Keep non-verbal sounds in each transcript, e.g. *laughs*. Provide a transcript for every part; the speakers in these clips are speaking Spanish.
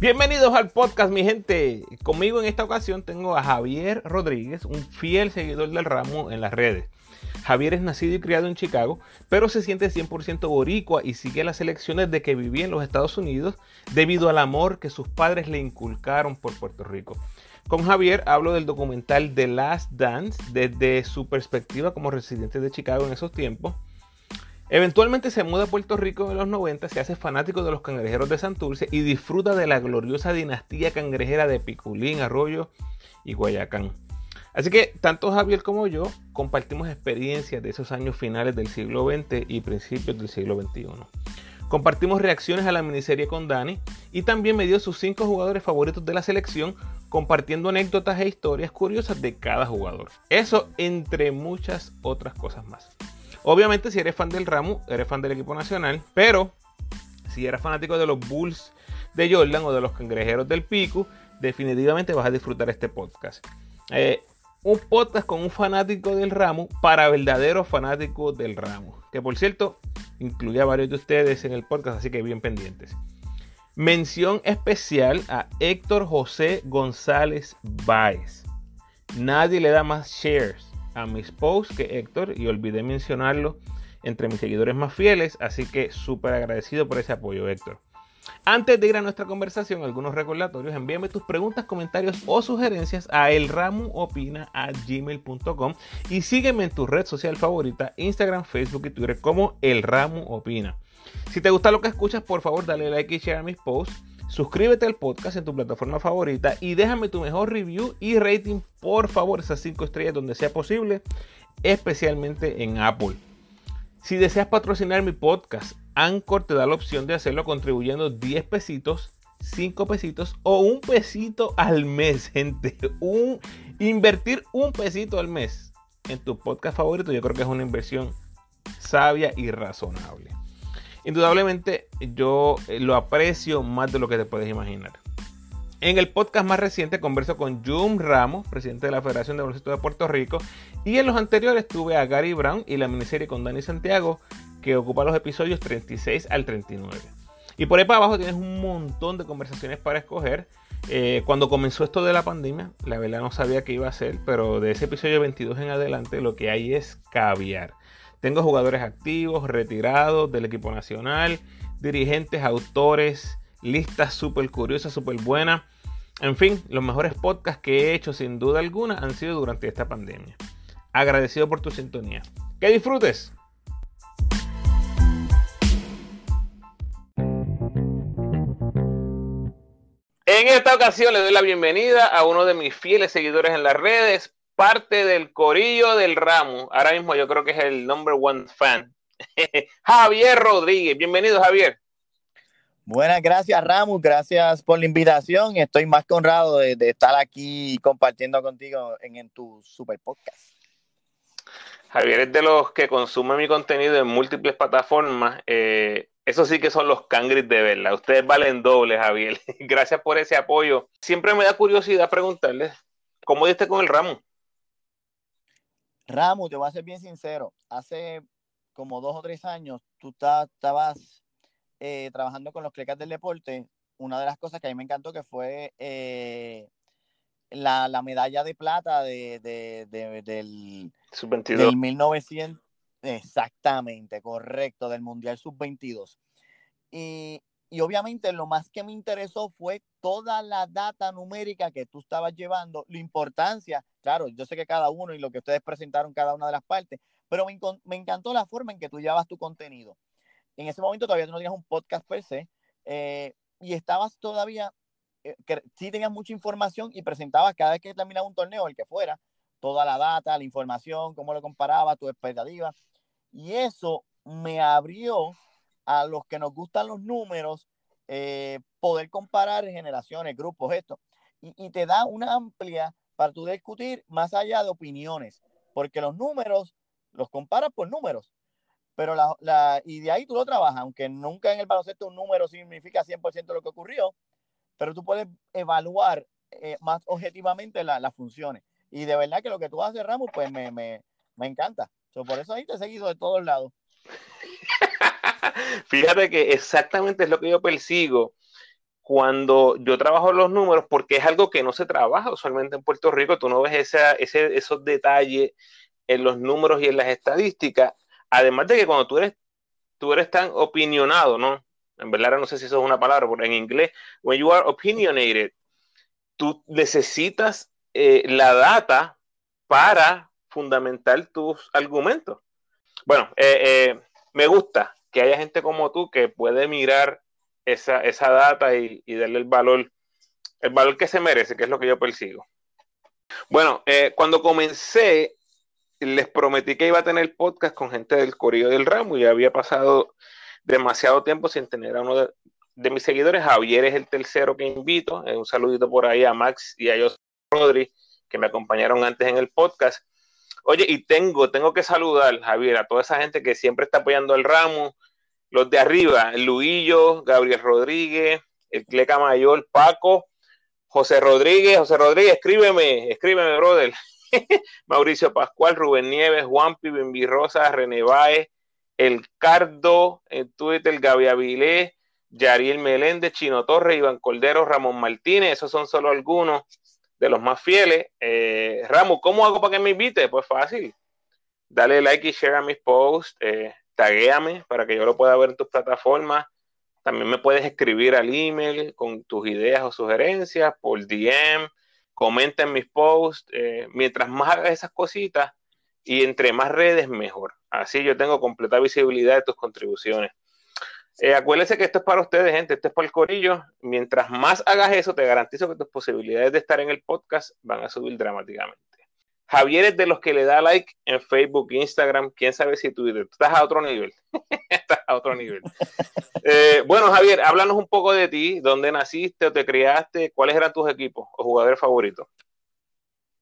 Bienvenidos al podcast, mi gente. Conmigo en esta ocasión tengo a Javier Rodríguez, un fiel seguidor del ramo en las redes. Javier es nacido y criado en Chicago, pero se siente 100% boricua y sigue las elecciones de que vivía en los Estados Unidos debido al amor que sus padres le inculcaron por Puerto Rico. Con Javier hablo del documental The Last Dance desde su perspectiva como residente de Chicago en esos tiempos Eventualmente se muda a Puerto Rico en los 90, se hace fanático de los cangrejeros de Santurce y disfruta de la gloriosa dinastía cangrejera de Piculín, Arroyo y Guayacán. Así que tanto Javier como yo compartimos experiencias de esos años finales del siglo XX y principios del siglo XXI. Compartimos reacciones a la miniserie con Dani y también me dio sus cinco jugadores favoritos de la selección, compartiendo anécdotas e historias curiosas de cada jugador. Eso entre muchas otras cosas más. Obviamente, si eres fan del Ramo, eres fan del equipo nacional, pero si eres fanático de los Bulls de Jordan o de los cangrejeros del Pico, definitivamente vas a disfrutar este podcast. Eh, un podcast con un fanático del ramo para verdaderos fanáticos del ramo. Que por cierto, incluye a varios de ustedes en el podcast, así que bien pendientes. Mención especial a Héctor José González Báez. Nadie le da más shares a mis posts que Héctor y olvidé mencionarlo entre mis seguidores más fieles, así que súper agradecido por ese apoyo Héctor. Antes de ir a nuestra conversación, algunos recordatorios, envíame tus preguntas, comentarios o sugerencias a elramuopina.gmail.com y sígueme en tu red social favorita, Instagram, Facebook y Twitter como El Opina. Si te gusta lo que escuchas, por favor dale like y share a mis posts Suscríbete al podcast en tu plataforma favorita y déjame tu mejor review y rating, por favor, esas 5 estrellas donde sea posible, especialmente en Apple. Si deseas patrocinar mi podcast, Anchor te da la opción de hacerlo contribuyendo 10 pesitos, 5 pesitos o un pesito al mes, *laughs* gente. Un, invertir un pesito al mes en tu podcast favorito, yo creo que es una inversión sabia y razonable. Indudablemente yo eh, lo aprecio más de lo que te puedes imaginar. En el podcast más reciente converso con Jum Ramos, presidente de la Federación de Baloncesto de Puerto Rico, y en los anteriores tuve a Gary Brown y la miniserie con Dani Santiago, que ocupa los episodios 36 al 39. Y por ahí para abajo tienes un montón de conversaciones para escoger. Eh, cuando comenzó esto de la pandemia, la verdad no sabía qué iba a hacer, pero de ese episodio 22 en adelante lo que hay es caviar. Tengo jugadores activos, retirados del equipo nacional, dirigentes, autores, listas súper curiosas, súper buenas. En fin, los mejores podcasts que he hecho sin duda alguna han sido durante esta pandemia. Agradecido por tu sintonía. Que disfrutes. En esta ocasión le doy la bienvenida a uno de mis fieles seguidores en las redes, parte del corillo del ramo. Ahora mismo yo creo que es el number one fan. *laughs* Javier Rodríguez. Bienvenido, Javier. Buenas, gracias Ramos, gracias por la invitación. Estoy más que honrado de, estar aquí compartiendo contigo en, tu super podcast. Javier es de los que consume mi contenido en múltiples plataformas. Eh, eso sí que son los cangris de verla. Ustedes valen doble, Javier. *laughs* Gracias por ese apoyo. Siempre me da curiosidad preguntarles, ¿cómo diste con el ramo? Ramos, te voy a ser bien sincero, hace como dos o tres años tú estabas eh, trabajando con los clecas del deporte. Una de las cosas que a mí me encantó que fue eh, la, medalla de plata de, del, Sub-22. 1900. Exactamente, correcto, del Mundial Sub-22. Y, y obviamente lo más que me interesó fue toda la data numérica que tú estabas llevando, la importancia, claro, yo sé que cada uno y lo que ustedes presentaron cada una de las partes, pero me, encantó la forma en que tú llevas tu contenido. En ese momento todavía no tenías un podcast per se eh, y estabas todavía, eh, que sí tenías mucha información y presentabas cada vez que terminaba un torneo, el que fuera, toda la data, la información, cómo lo comparaba, tu expectativa. Y eso me abrió a los que nos gustan los números, eh, poder comparar generaciones, grupos, esto. Y, te da una amplia para tú discutir más allá de opiniones, porque los números los comparas por números. Pero la, y de ahí tú lo trabajas, aunque nunca en el baloncesto un número significa 100% de lo que ocurrió, pero tú puedes evaluar eh, más objetivamente las funciones. Y de verdad que lo que tú haces, Ramos, pues me, me, me encanta. por eso ahí te he seguido de todos lados. *laughs* *laughs* Fíjate que exactamente es lo que yo persigo cuando yo trabajo los números, porque es algo que no se trabaja usualmente en Puerto Rico, tú no ves ese, esos detalles en los números y en las estadísticas, además de que cuando tú eres, tú eres tan opinionado, ¿no? En verdad no sé si eso es una palabra, pero en inglés, when you are opinionated, tú necesitas eh, la data para fundamentar tus argumentos. Bueno, eh, eh, me gusta que haya gente como tú que puede mirar esa, esa data y, darle el valor, el valor que se merece, que es lo que yo persigo. Bueno, cuando comencé, les prometí que iba a tener podcast con gente del Corillo del Ramo y había pasado demasiado tiempo sin tener a uno de, de mis seguidores. Javier es el tercero que invito. Eh, un saludito por ahí a Max y a José Rodri, que me acompañaron antes en el podcast. Oye, y tengo, tengo que saludar, Javier, a toda esa gente que siempre está apoyando el ramo, los de arriba, Luillo, Gabriel Rodríguez, el Cleca Mayor, Paco, José Rodríguez, José Rodríguez, escríbeme, escríbeme, brother. *laughs* Mauricio Pascual, Rubén Nieves, Juanpi, Bimbi Rosa, René Baez, El Cardo, en Twitter, Gaby Avilés, Yariel Meléndez, Chino Torres, Iván Cordero, Ramón Martínez, esos son solo algunos de los más fieles. Eh, Ramón, ¿cómo hago para que me invite? Pues fácil. Dale like y share a mis posts, eh, taguéame para que yo lo pueda ver en tus plataformas. También me puedes escribir al email con tus ideas o sugerencias por DM. Comenta en mis posts. Eh, mientras más hagas esas cositas y entre más redes, mejor. Así yo tengo completa visibilidad de tus contribuciones. Eh, acuérdense que esto es para ustedes, gente, esto es para el corillo. Mientras más hagas eso, te garantizo que tus posibilidades de estar en el podcast van a subir dramáticamente. Javier es de los que le da like en Facebook, Instagram, quién sabe si Twitter. Estás a otro nivel. *laughs* estás a otro nivel. Eh, bueno, Javier, háblanos un poco de ti, dónde naciste o te criaste, cuáles eran tus equipos o jugadores favoritos.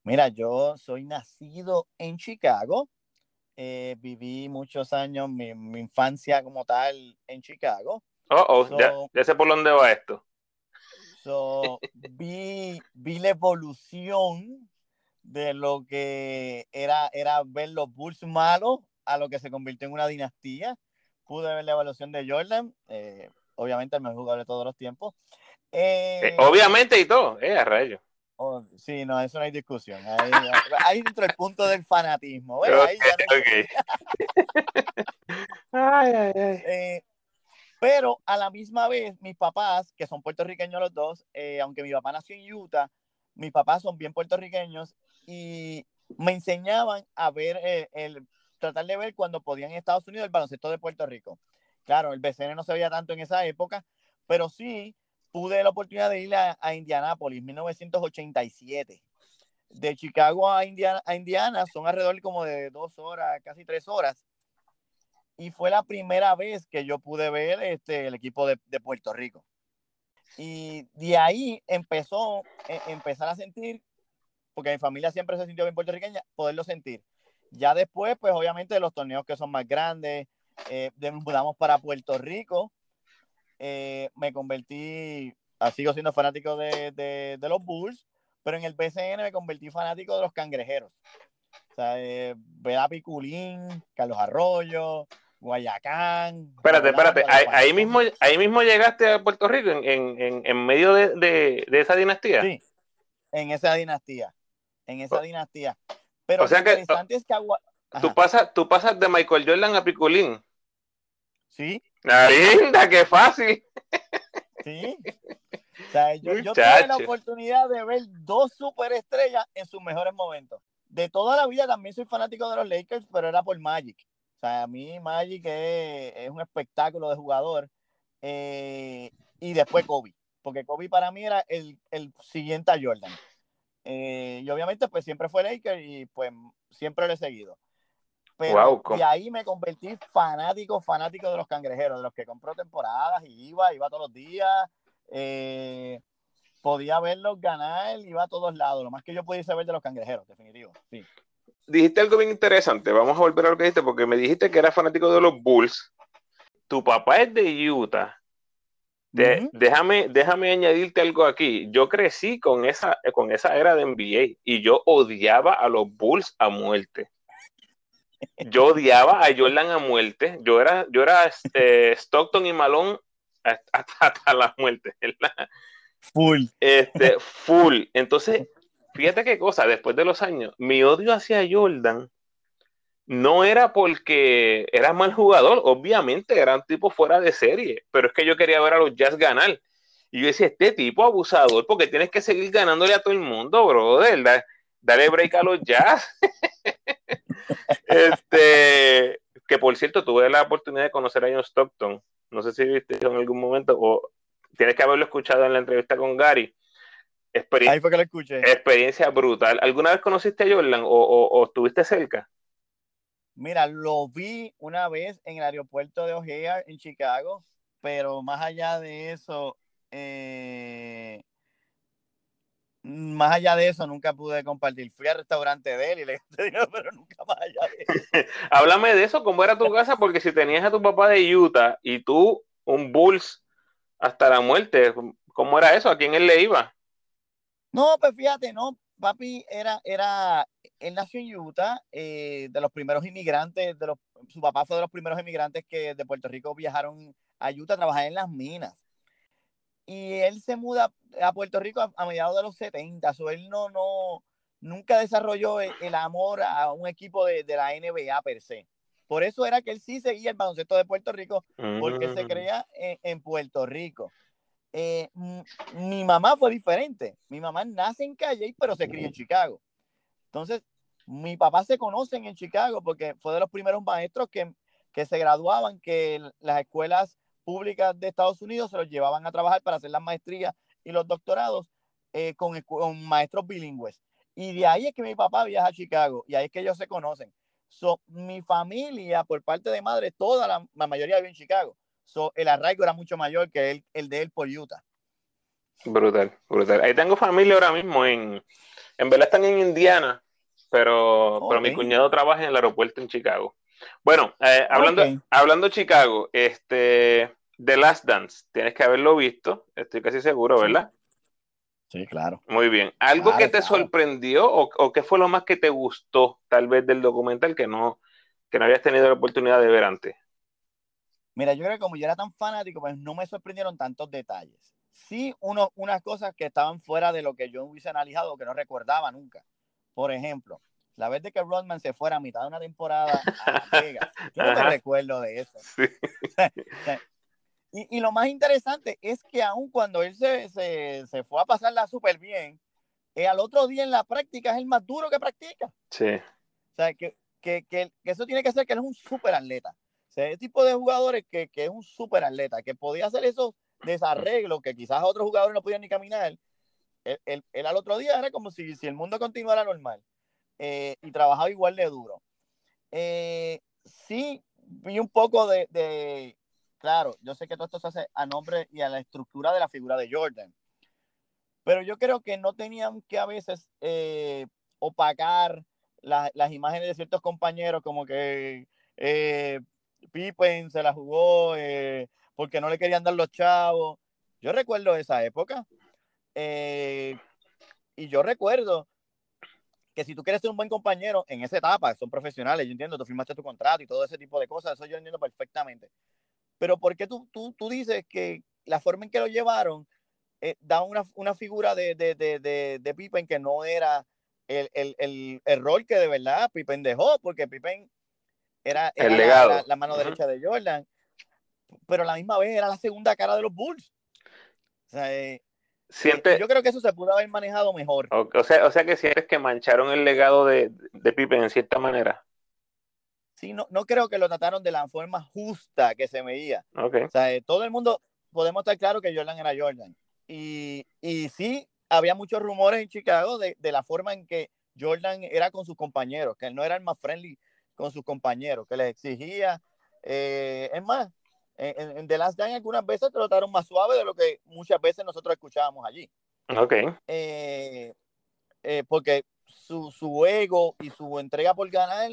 Mira, yo soy nacido en Chicago, eh, viví muchos años, mi, infancia como tal, en Chicago. Oh, oh ya, sé por dónde va esto. vi, vi la evolución de lo que era, era ver los Bulls malos a lo que se convirtió en una dinastía. Pude ver la evolución de Jordan, eh, obviamente el mejor jugador de todos los tiempos. Eh, obviamente y todo, eh, a rayo. Oh, sí, no, eso no hay discusión. Ahí, dentro del punto del fanatismo. pero a la misma vez, mis papás, que son puertorriqueños los dos, eh, aunque mi papá nació en Utah, mis papás son bien puertorriqueños y me enseñaban a ver, eh, el, tratar de ver cuando podían en Estados Unidos el baloncesto de Puerto Rico. Claro, el BCN no se veía tanto en esa época, pero sí pude la oportunidad de ir a, a Indianápolis, 1987. De Chicago a Indiana, a Indiana son alrededor como de dos horas, casi tres horas. Y fue la primera vez que yo pude ver este, el equipo de Puerto Rico. Y de ahí empezó, e, empezar a sentir, porque mi familia siempre se sintió bien puertorriqueña, poderlo sentir. Ya después, pues obviamente los torneos que son más grandes, eh, mudamos para Puerto Rico eh, me convertí, ah, sigo siendo fanático de, los Bulls, pero en el BCN me convertí fanático de los cangrejeros. O sea, eh, Piculín, Carlos Arroyo, Guayacán. Espérate, espérate, ahí, mismo, ahí mismo llegaste a Puerto Rico, en, medio de, esa dinastía. Sí, en esa dinastía, en esa dinastía. Pero o sea que, es que tú, pasas, tú pasas de Michael Jordan a Piculín. Sí, la linda, qué fácil. Sí. O sea, yo, yo, tuve la oportunidad de ver dos superestrellas en sus mejores momentos. De toda la vida también soy fanático de los Lakers, pero era por Magic. O sea, a mí Magic es, un espectáculo de jugador. Eh, y después Kobe, porque Kobe para mí era el, el siguiente a Jordan. Eh, y obviamente pues siempre fue Lakers y pues siempre lo he seguido. Pero y ahí me convertí fanático, fanático de los cangrejeros, de los que compró temporadas y iba, iba todos los días. Eh, podía verlos ganar, iba a todos lados. Lo más que yo podía saber de los cangrejeros, definitivo. Sí. Dijiste algo bien interesante. Vamos a volver a lo que dijiste, porque me dijiste que eras fanático de los Bulls. Tu papá es de Utah. déjame, déjame añadirte algo aquí. Yo crecí con esa, con esa era de NBA y yo odiaba a los Bulls a muerte yo odiaba a Jordan a muerte. Yo era, yo era este, *laughs* Stockton y Malone hasta, la muerte, ¿verdad? Full. Este, full. Entonces, fíjate qué cosa, después de los años, mi odio hacia Jordan no era porque era mal jugador, obviamente era un tipo fuera de serie, pero es que yo quería ver a los Jazz ganar. Y yo decía, este tipo abusador, porque tienes que seguir ganándole a todo el mundo, brother. dale break a los Jazz. *laughs* este, que por cierto, tuve la oportunidad de conocer a John Stockton. No sé si viste en algún momento, o tienes que haberlo escuchado en la entrevista con Gary. Ahí fue que lo escuché. Experiencia brutal. ¿Alguna vez conociste a Jordan o estuviste cerca? Mira, lo vi una vez en el aeropuerto de O'Hare en Chicago, pero más allá de eso, eh, más allá de eso, nunca pude compartir. Fui al restaurante de él y le *laughs* dije, pero nunca más allá de eso. *laughs* Háblame de eso, ¿cómo era tu casa? Porque si tenías a tu papá de Utah y tú un Bulls hasta la muerte, ¿cómo era eso? ¿A quién él le iba? No, pues fíjate, no, papi era, era, él nació en Utah, eh, de los primeros inmigrantes, de los, su papá fue de los primeros inmigrantes que de Puerto Rico viajaron a Utah a trabajar en las minas. Y él se muda a Puerto Rico a, mediados de los 70, o él no, no, nunca desarrolló el, amor a un equipo de, de, la NBA per se. Por eso era que él sí seguía el baloncesto de Puerto Rico, porque se mm. creía en Puerto Rico. Eh, mi mamá fue diferente. Mi mamá nace en Calle, pero se crió en Chicago. Entonces, mi papá se conocen en Chicago porque fue de los primeros maestros que, que se graduaban, que las escuelas públicas de Estados Unidos se los llevaban a trabajar para hacer las maestrías y los doctorados eh, con, con, maestros bilingües. Y de ahí es que mi papá viaja a Chicago y ahí es que ellos se conocen. So, mi familia, por parte de madre, toda la, la mayoría vive en Chicago el arraigo era mucho mayor que el, el de él por Utah. Brutal, brutal. Ahí tengo familia ahora mismo en, en verdad están en Indiana, pero, pero mi cuñado trabaja en el aeropuerto en Chicago. Bueno, eh, hablando, hablando de Chicago, este, The Last Dance, tienes que haberlo visto, estoy casi seguro, ¿verdad? Sí, claro. Muy bien. ¿Algo que te sorprendió o, o, qué fue lo más que te gustó tal vez del documental que no, que no habías tenido la oportunidad de ver antes? Mira, yo creo que como yo era tan fanático, pues no me sorprendieron tantos detalles. Sí, uno, unas cosas que estaban fuera de lo que yo hubiese analizado o que no recordaba nunca. Por ejemplo, la vez de que Rodman se fuera a mitad de una temporada a Vegas. *laughs* Yo no te recuerdo de eso. *laughs* y, y, lo más interesante es que aun cuando él se, se, se fue a pasarla súper bien, eh, al otro día en la práctica es el más duro que practica. Sí. O sea, que, que, que, que eso tiene que ser que él es un súper atleta ese tipo de jugadores que, que es un súper atleta, que podía hacer esos desarreglos que quizás otros jugadores no podían ni caminar. Él, al otro día era como si, si el mundo continuara normal eh, y trabajaba igual de duro. Eh, sí, vi un poco de, de, claro, yo sé que todo esto se hace a nombre y a la estructura de la figura de Jordan, pero yo creo que no tenían que a veces eh, opacar las imágenes de ciertos compañeros como que Pippen se la jugó eh, porque no le querían dar los chavos. Yo recuerdo esa época. Eh, y yo recuerdo que si tú quieres ser un buen compañero en esa etapa, son profesionales, yo entiendo, tú firmaste tu contrato y todo ese tipo de cosas, eso yo entiendo perfectamente. Pero ¿por qué tú, tú, tú dices que la forma en que lo llevaron eh, da una, una figura de, de, de, de, Pippen que no era el, el, el, el, rol que de verdad Pippen dejó? Porque Pippen era, La, mano derecha de Jordan, pero a la misma vez era la segunda cara de los Bulls. O sea, eh, yo creo que eso se pudo haber manejado mejor. O, sea, o sea que sientes que mancharon el legado de, de Pippen en cierta manera. Sí, no, no creo que lo trataron de la forma justa que se veía. Okay. O sea, eh, todo el mundo podemos estar claro que Jordan era Jordan. Y, y sí, había muchos rumores en Chicago de, de, la forma en que Jordan era con sus compañeros, que él no era el más friendly con sus compañeros, que les exigía. Eh, es más, en, en, The Last Dance algunas veces trataron más suave de lo que muchas veces nosotros escuchábamos allí. Ok. Eh, eh, porque su, su, ego y su entrega por ganar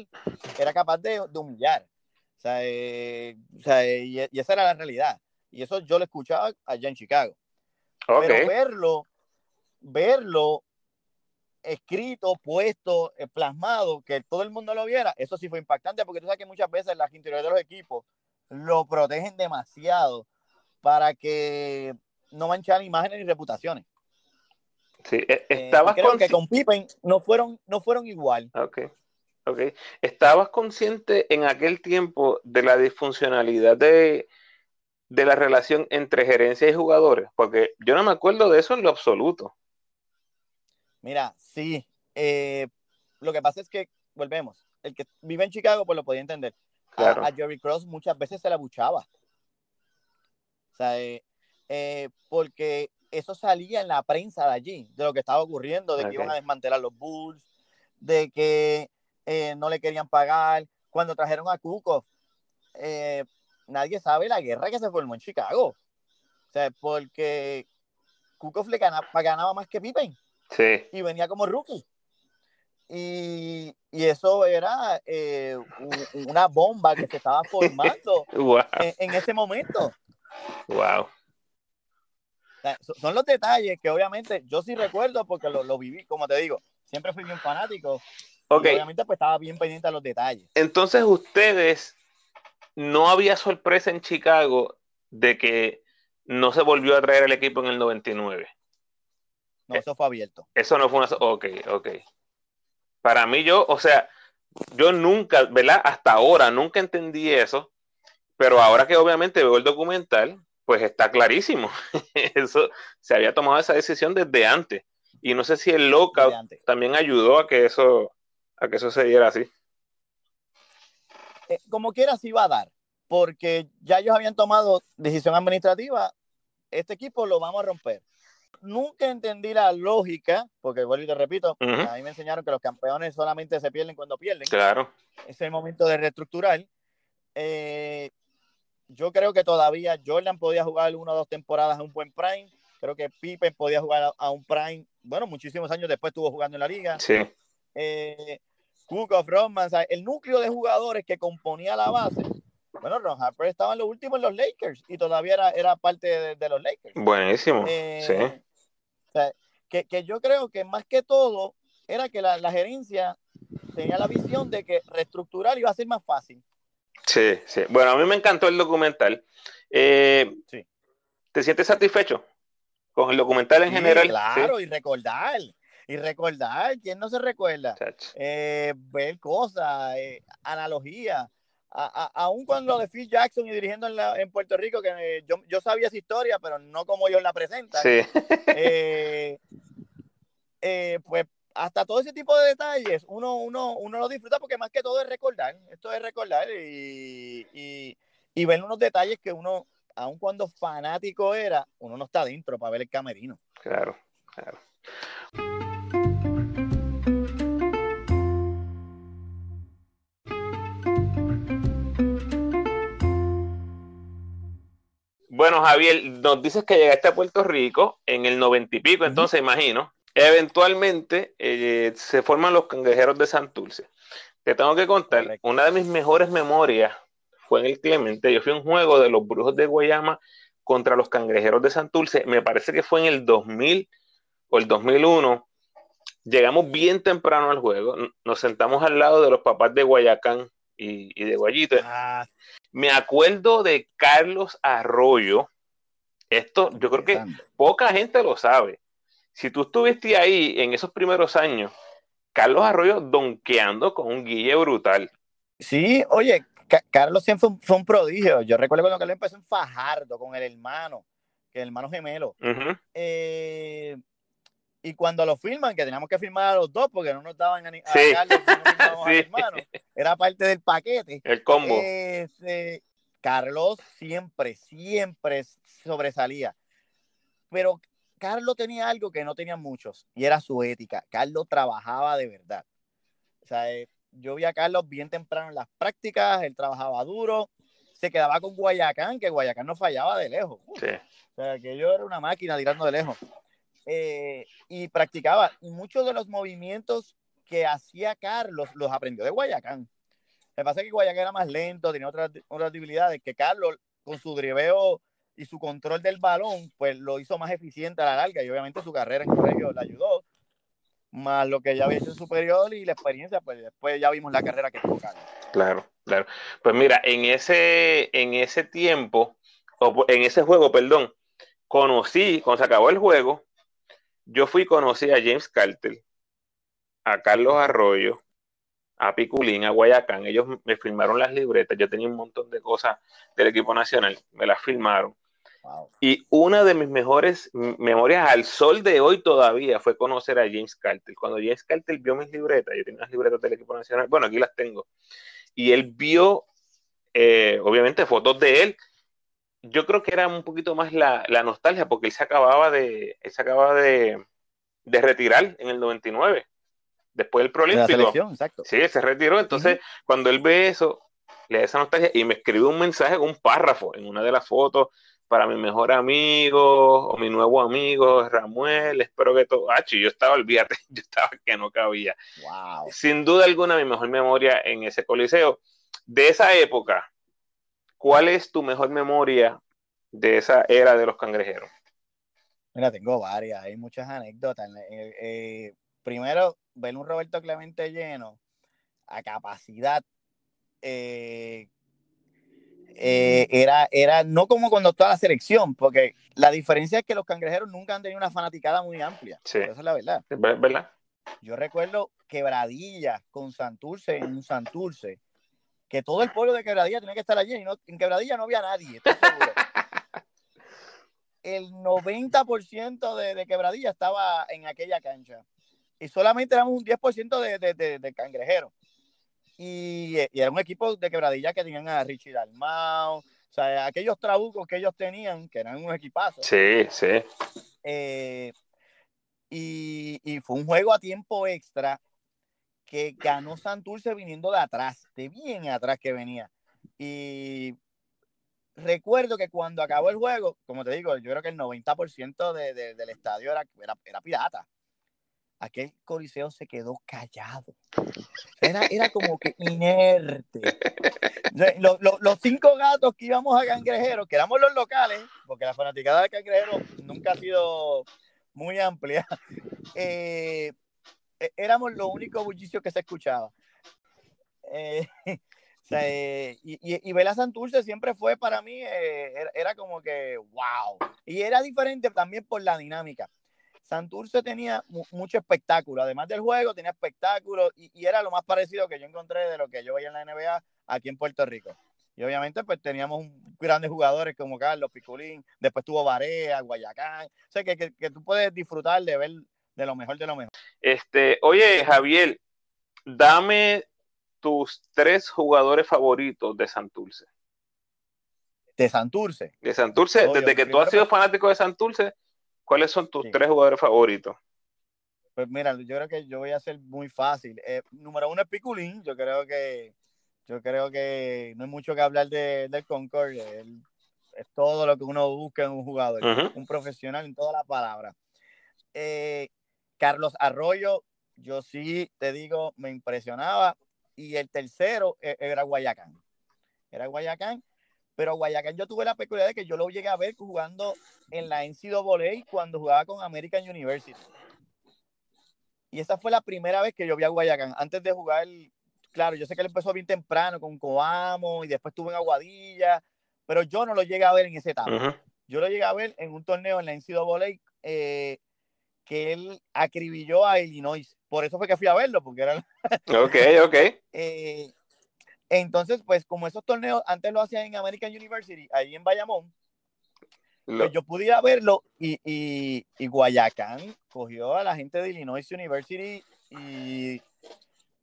era capaz de, de humillar. O sea, o sea y, y, esa era la realidad. Y eso yo lo escuchaba allá en Chicago. Okay. Pero verlo, verlo escrito, puesto, eh, plasmado, que todo el mundo lo viera, eso sí fue impactante porque tú sabes que muchas veces las interiores de los equipos lo protegen demasiado para que no mancharan imágenes ni reputaciones. Sí, e, estabas creo que con Pippen no fueron, no fueron igual. Ok, ok. ¿Estabas consciente en aquel tiempo de la disfuncionalidad de, de la relación entre gerencia y jugadores? Porque yo no me acuerdo de eso en lo absoluto. Mira, sí. Eh, lo que pasa es que, volvemos, el que vive en Chicago pues lo podía entender. A, Jerry Cross muchas veces se la buchaba. O sea, eh, eh, porque eso salía en la prensa de allí, de lo que estaba ocurriendo, de que iban a desmantelar los Bulls, de que no le querían pagar. Cuando trajeron a Kukov, nadie sabe la guerra que se formó en Chicago. O sea, porque Kukov le ganaba, ganaba más que Pippen. Sí. Y venía como rookie. Y, eso era eh, una bomba que se estaba formando *laughs* en, ese momento. Wow. son los detalles que obviamente yo sí recuerdo porque lo, viví, como te digo, siempre fui bien fanático. obviamente pues estaba bien pendiente de los detalles. Entonces ustedes, no había sorpresa en Chicago de que no se volvió a traer el equipo en el 99. No, eso fue abierto. Eso no fue una... Ok, ok. Para mí yo, o sea, yo nunca, ¿verdad? Hasta ahora nunca entendí eso, pero ahora que obviamente veo el documental, pues está clarísimo. *laughs* eso se había tomado esa decisión desde antes. Y no sé si el lockout también ayudó a que eso, a que eso se diera así. Eh, como quiera, sí va a dar, porque ya ellos habían tomado decisión administrativa. Este equipo lo vamos a romper nunca entendí la lógica, porque vuelvo y te repito, a mí me enseñaron que los campeones solamente se pierden cuando pierden. Claro. Es el momento de reestructurar. Eh, yo creo que todavía Jordan podía jugar una o dos temporadas a un buen prime. Creo que Pippen podía jugar a, un prime. Bueno, muchísimos años después estuvo jugando en la liga. Sí. Eh, Cook of Roman, el núcleo de jugadores que componía la base. Bueno, Ron Harper estaba en los últimos en los Lakers y todavía era, era parte de, los Lakers. Buenísimo. Eh, sí que, yo creo que más que todo era que la, gerencia tenía la visión de que reestructurar iba a ser más fácil. Sí, sí. Bueno, a mí me encantó el documental. Eh, sí. ¿Te sientes satisfecho con el documental en general? Claro, y recordar. Y recordar, ¿quién no se recuerda? Eh, ver cosas, eh, analogías. Aún cuando de Phil Jackson y dirigiendo en, Puerto Rico, que eh, yo, sabía esa historia, pero no como ellos la presentan. Sí. Eh, eh, pues hasta todo ese tipo de detalles uno, uno, uno lo disfruta porque más que todo es recordar. Esto es recordar y, y, ver unos detalles que uno, aun cuando fanático era, uno no está dentro para ver el camerino. Claro, claro. Bueno, Javier, nos dices que llegaste a Puerto Rico en el noventa y pico, entonces imagino. Eventualmente eh, se forman los cangrejeros de Santurce. Te tengo que contar, una de mis mejores memorias fue en el Clemente. Yo fui a un juego de los Brujos de Guayama contra los cangrejeros de Santurce. Me parece que fue en el 2000 o el 2001. Llegamos bien temprano al juego. Nos sentamos al lado de los papás de Guayacán y, de Guayito. Ah, me acuerdo de Carlos Arroyo. Esto yo creo que poca gente lo sabe. Si tú estuviste ahí en esos primeros años, Carlos Arroyo donkeando con un guille brutal. Sí, oye, Carlos siempre fue un, prodigio. Yo recuerdo cuando Carlos empezó en Fajardo con el hermano, que el hermano gemelo. eh, y cuando lo firman, que teníamos que firmar a los dos porque no nos daban a, a Carlos, no *laughs* hermano, era parte del paquete. El combo. Este, Carlos siempre, siempre sobresalía. Pero Carlos tenía algo que no tenían muchos y era su ética. Carlos trabajaba de verdad. O sea, eh, yo vi a Carlos bien temprano en las prácticas, él trabajaba duro, se quedaba con Guayacán, que Guayacán no fallaba de lejos. Sí. O sea, que yo era una máquina tirando de lejos. Eh, y practicaba. Y muchos de los movimientos que hacía Carlos los aprendió de Guayacán. Me pasa que Guayacán era más lento, tenía otras, otras debilidades que Carlos, con su driveo y su control del balón, pues lo hizo más eficiente a la larga. Y obviamente su carrera en colegio le ayudó. Más lo que ya había hecho superior y la experiencia, pues después ya vimos la carrera que tuvo Carlos. Claro, claro. Pues mira, en ese, en ese tiempo, en ese juego, perdón, conocí, cuando se acabó el juego, yo fui y conocí a James Carter, a Carlos Arroyo, a Piculín, a Guayacán. Ellos me filmaron las libretas. Yo tenía un montón de cosas del equipo nacional. Me las filmaron. Y una de mis mejores memorias al sol de hoy todavía fue conocer a James Carter. Cuando James Carter vio mis libretas, yo tenía unas libretas del equipo nacional, bueno, aquí las tengo, y él vio, eh, obviamente, fotos de él. Yo creo que era un poquito más la, nostalgia, porque él se acababa de, él se acababa de, de retirar en el 99 después del Prolímpico. Sí, se retiró. Entonces, cuando él ve eso, le da esa nostalgia y me escribe un mensaje con un párrafo en una de las fotos para mi mejor amigo o mi nuevo amigo Ramuel. Espero que todo. Ah, yo estaba, olvídate, *laughs* yo estaba que no cabía. Wow. Sin duda alguna, mi mejor memoria en ese coliseo. De esa época, ¿cuál es tu mejor memoria de esa era de los cangrejeros? Mira, tengo varias, hay muchas anécdotas. Eh, eh, primero, ver un Roberto Clemente lleno a capacidad eh, era, era no como cuando toda la selección, porque la diferencia es que los cangrejeros nunca han tenido una fanaticada muy amplia. Esa es la verdad. ¿verdad? Yo recuerdo Quebradilla con Santurce en un Santurce, que todo el pueblo de Quebradilla tenía que estar allí y no, en Quebradilla no había nadie, el 90% de, de Quebradilla estaba en aquella cancha y solamente éramos un 10% de, de, de, cangrejeros. Y, era un equipo de quebradilla que tenían a Richie Dalmao, o sea, aquellos trabucos que ellos tenían, que eran un equipazo. Sí, sí. Eh, y, y, fue un juego a tiempo extra que ganó Santurce viniendo de atrás, de bien atrás que venía. Y recuerdo que cuando acabó el juego, como te digo, yo creo que el 90% de, del estadio era, era, era pirata aquel coliseo se quedó callado. Era, era como que inerte. Los, los, cinco gatos que íbamos a Cangrejero, que éramos los locales, porque la fanaticada de Cangrejero nunca ha sido muy amplia, eh, éramos los únicos bullicios que se escuchaba. Eh, *laughs* eh, y, y, Vela Santurce siempre fue para mí, era, era, como que wow. Y era diferente también por la dinámica. Santurce tenía mucho espectáculo, además del juego tenía espectáculo y, era lo más parecido que yo encontré de lo que yo veía en la NBA aquí en Puerto Rico. Y obviamente pues teníamos grandes jugadores como Carlos Piculín, después tuvo Barea, Guayacán, o sea que, que, tú puedes disfrutar de ver de lo mejor de lo mejor. Este, oye Javier, dame tus tres jugadores favoritos de Santurce. De Santurce. De Santurce, desde que tú has sido fanático de Santurce, ¿Cuáles son tus tres jugadores favoritos? Pues mira, yo creo que yo voy a ser muy fácil. Eh, número uno es Piculín. Yo creo que yo creo que no hay mucho que hablar de, del Concord. es todo lo que uno busca en un jugador, un profesional en todas las palabras. Eh, Carlos Arroyo, yo sí te digo, me impresionaba. Y el tercero e, era Guayacán. Era Guayacán. Pero Guayacán yo tuve la peculiaridad de que yo lo llegué a ver jugando en la NCAA cuando jugaba con American University. Y esa fue la primera vez que yo vi a Guayacán. Antes de jugar, claro, yo sé que él empezó bien temprano con Coamo y después estuvo en Aguadilla, pero yo no lo llegué a ver en ese etapa. Yo lo llegué a ver en un torneo en la NCAA eh, que él acribilló a Illinois. Por eso fue que fui a verlo, porque era... *laughs* ok, ok. Eh, entonces, pues como esos torneos antes lo hacían en American University, ahí en Bayamón, pues yo pudiera verlo y, y, Guayacán cogió a la gente de Illinois University y,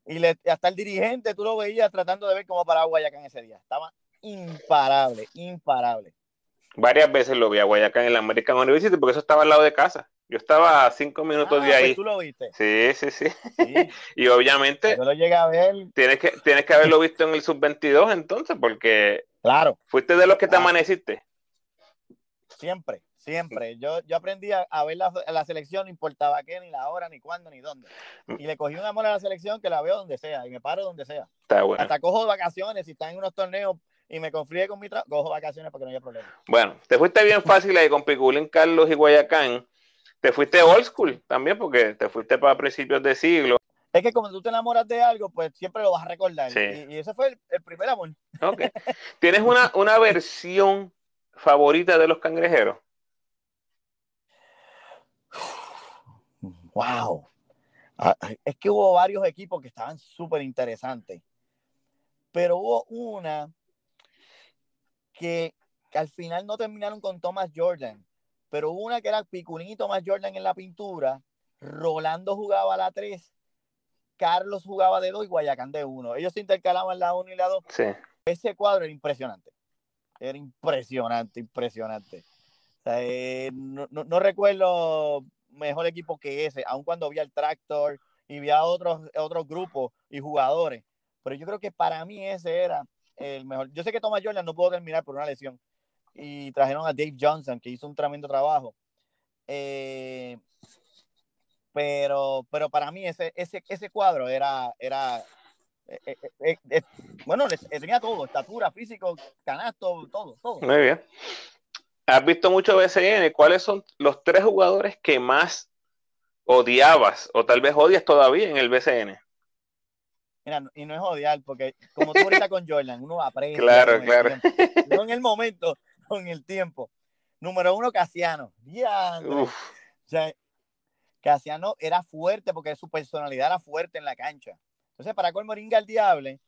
y le, hasta el dirigente tú lo veías tratando de ver cómo paraba Guayacán ese día. Estaba imparable, imparable. Varias veces lo vi a Guayacán en la American University porque eso estaba al lado de casa. Yo estaba a cinco minutos de ah, pues ahí. ¿Tú lo viste? Sí, sí, sí. *laughs* y obviamente. Yo lo llegué a ver. Tienes que, tienes que haberlo visto en el sub-22 entonces, porque. Claro. Fuiste de los que te amaneciste. Siempre, siempre. Yo, yo aprendí a, ver la, la, selección, no importaba qué, ni la hora, ni cuándo, ni dónde. Mm. Y le cogí un amor a la selección que la veo donde sea y me paro donde sea. Está bueno. Hasta cojo vacaciones, si están en unos torneos y me conflige con mi trabajo, cojo vacaciones porque no haya problema. Bueno, te fuiste bien fácil ahí con Piculín, Carlos y Guayacán te fuiste old school también, porque te fuiste para principios de siglo. Es que como tú te enamoras de algo, pues siempre lo vas a recordar. Y, ese fue el, primer amor. Ok. *laughs* ¿Tienes una, una versión favorita de los cangrejeros? Wow. Ah, es que hubo varios equipos que estaban súper interesantes. Pero hubo una que, al final no terminaron con Thomas Jordan. Pero una que era Piculín y Thomas Jordan en la pintura. Rolando jugaba la 3. Carlos jugaba de 2 y Guayacán de 1. Ellos se intercalaban la 1 y la 2. Sí. Ese cuadro era impresionante. Era impresionante, impresionante. Eh, no, no, recuerdo mejor equipo que ese, aun cuando vi al Tractor y vi a otros, otros grupos y jugadores. Pero yo creo que para mí ese era el mejor. Yo sé que Thomas Jordan no pudo terminar por una lesión y trajeron a Dave Johnson, que hizo un tremendo trabajo. Eh, pero, pero para mí ese, ese, ese cuadro era, era eh, eh, bueno, tenía todo, estatura, físico, canasto, todo, todo. Muy bien. ¿Has visto mucho BCN? ¿Cuáles son los tres jugadores que más odiabas o tal vez odias todavía en el BCN? Mira, y no es odiar, porque como tú ahorita con Jordan, uno aprende. *laughs* Claro, claro. No en el momento, con el tiempo. Número uno, Casiano. Ya. Casiano era fuerte porque su personalidad era fuerte en la cancha. Entonces, para colmo era ingaldiable.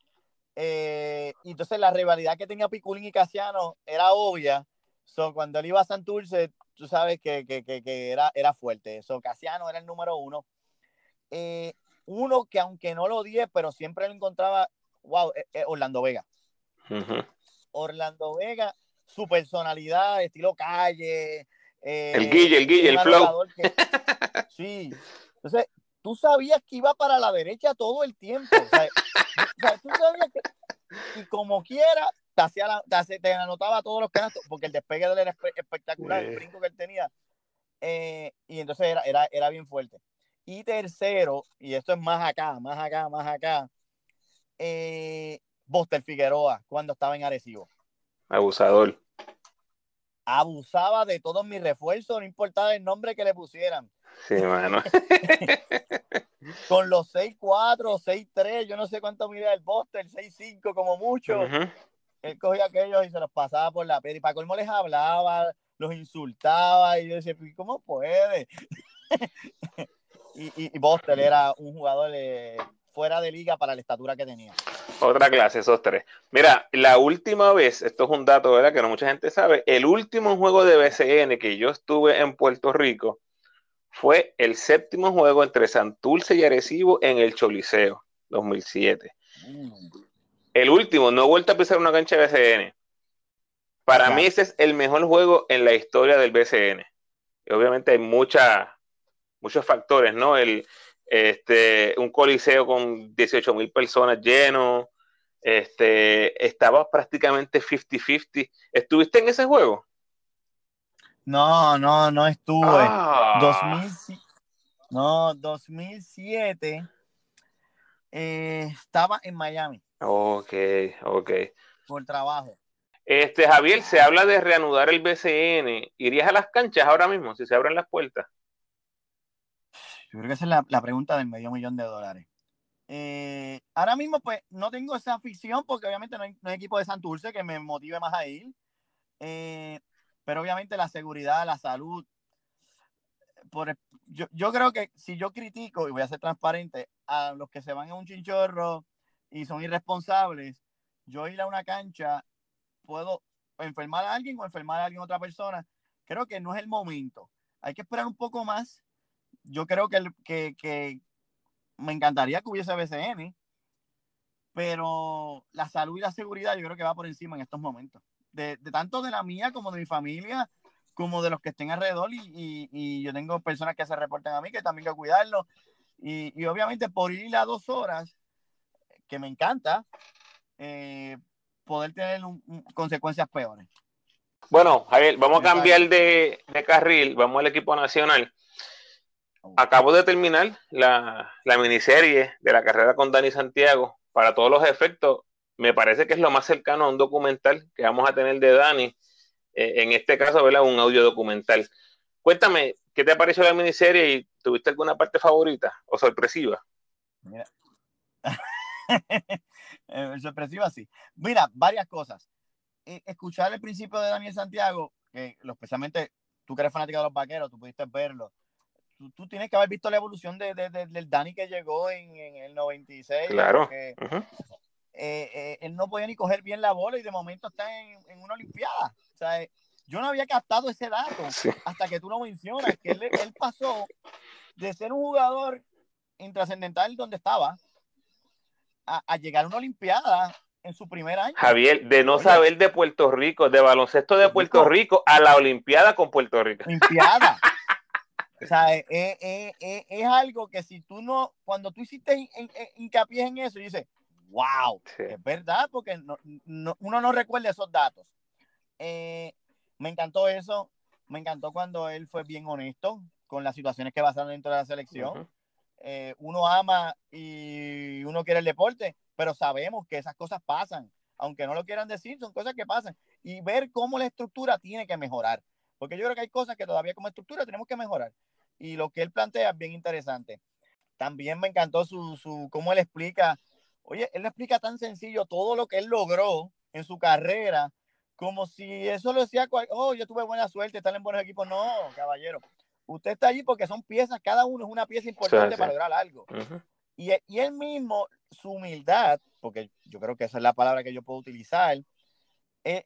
Eh, entonces la rivalidad que tenía Piculín y Casiano era obvia. So, cuando él iba a Santurce, tú sabes que, que, que, era, era fuerte. So, Casiano era el número uno. Eh, uno que aunque no lo odié, pero siempre lo encontraba, wow, eh, Orlando Vega. Orlando Vega, su personalidad, estilo calle. el guille, el guille, el flow. *laughs* sí. Entonces, tú sabías que iba para la derecha todo el tiempo. O sea, *laughs* tú sabías que, y como quiera, te, hacía la, te, anotaba todos los canastos, porque el despegue de él era espectacular, el brinco que él tenía. Eh, y entonces era, era, era bien fuerte. Y tercero, y esto es más acá, más acá, más acá, eh, Buster Figueroa, cuando estaba en Arecibo. Abusador. Abusaba de todos mis refuerzos, no importaba el nombre que le pusieran. Sí, mano. *laughs* Con los 6-4, 6-3, yo no sé cuánto mide el Buster, 6-5 como mucho. Él cogía aquellos y se los pasaba por la piedra. Y para colmo les hablaba, los insultaba. Y yo decía, ¿cómo puede? *laughs* y, y, Buster era un jugador eh, fuera de liga para la estatura que tenía. Otra clase, esos tres. Mira, la última vez, esto es un dato ¿verdad? que no mucha gente sabe, el último juego de BCN que yo estuve en Puerto Rico fue el séptimo juego entre Santurce y Arecibo en el Choliseo, 2007. Mm. El último, no he vuelto a pisar una cancha de BCN. Para mí ese es el mejor juego en la historia del BCN. Y obviamente hay mucha, muchos factores, ¿no? El, este, un coliseo con 18 mil personas lleno, este, estaba prácticamente 50-50. ¿Estuviste en ese juego? No, no, no estuve. Ah. no, 2007 eh, estaba en Miami. Ok, ok. Por trabajo. Este, Javier, se habla de reanudar el BCN. ¿Irías a las canchas ahora mismo si se abren las puertas? Yo creo que esa es la, pregunta del medio millón de dólares. Eh, ahora mismo, pues, no tengo esa afición porque obviamente no hay, equipo de Santurce que me motive más a ir. Eh, pero obviamente la seguridad, la salud, por, yo, yo, creo que si yo critico, y voy a ser transparente, a los que se van a un chinchorro y son irresponsables, yo ir a una cancha, puedo enfermar a alguien o enfermar a alguien otra persona. Creo que no es el momento. Hay que esperar un poco más. Yo creo que, que, que me encantaría que hubiese BCN, pero la salud y la seguridad yo creo que va por encima en estos momentos de, tanto de la mía como de mi familia, como de los que estén alrededor y, y, yo tengo personas que se reportan a mí que también hay que cuidarlo y, y, obviamente por ir a dos horas, que me encanta, eh, poder tener consecuencias peores. Bueno, Javier, vamos a cambiar de, de, carril, vamos al equipo nacional. Acabo de terminar la, miniserie de la carrera con Dani Santiago. Para todos los efectos, me parece que es lo más cercano a un documental que vamos a tener de Dani. Eh, en este caso, ¿verdad? Un audio documental. Cuéntame, ¿qué te pareció la miniserie y tuviste alguna parte favorita o sorpresiva? Mira. *laughs* Eh, sorpresiva, sí. Mira, varias cosas. eh, escuchar el principio de Daniel Santiago, que especialmente tú que eres fanático de los vaqueros, tú pudiste verlo. Tú, tienes que haber visto la evolución de, del Dani que llegó en, el 96. Claro. Eh, eh, él no podía ni coger bien la bola y de momento está en, una Olimpiada. O sea, yo no había captado ese dato *laughs* hasta que tú lo mencionas, que él, él pasó de ser un jugador intrascendental donde estaba a, llegar a una Olimpiada en su primer año. Javier, de no saber de Puerto Rico, de baloncesto de Puerto Rico, a la Olimpiada con Puerto Rico. Olimpiada. *laughs* o sea, eh, eh, eh, es, algo que si tú no, cuando tú hiciste hincapié en eso, dices, wow, es verdad, porque uno no recuerda esos datos. me encantó eso, me encantó cuando él fue bien honesto con las situaciones que pasaron dentro de la selección. Eh, uno ama y uno quiere el deporte, pero sabemos que esas cosas pasan, aunque no lo quieran decir, son cosas que pasan. Y ver cómo la estructura tiene que mejorar, porque yo creo que hay cosas que todavía como estructura tenemos que mejorar. Y lo que él plantea es bien interesante. También me encantó su, su cómo él explica, oye, él explica tan sencillo todo lo que él logró en su carrera, como si eso lo decía, oh, yo tuve buena suerte, estar en buenos equipos. No, caballero usted está allí porque son piezas, cada uno es una pieza importante para lograr algo. y, y, él mismo, su humildad, porque yo creo que esa es la palabra que yo puedo utilizar, él,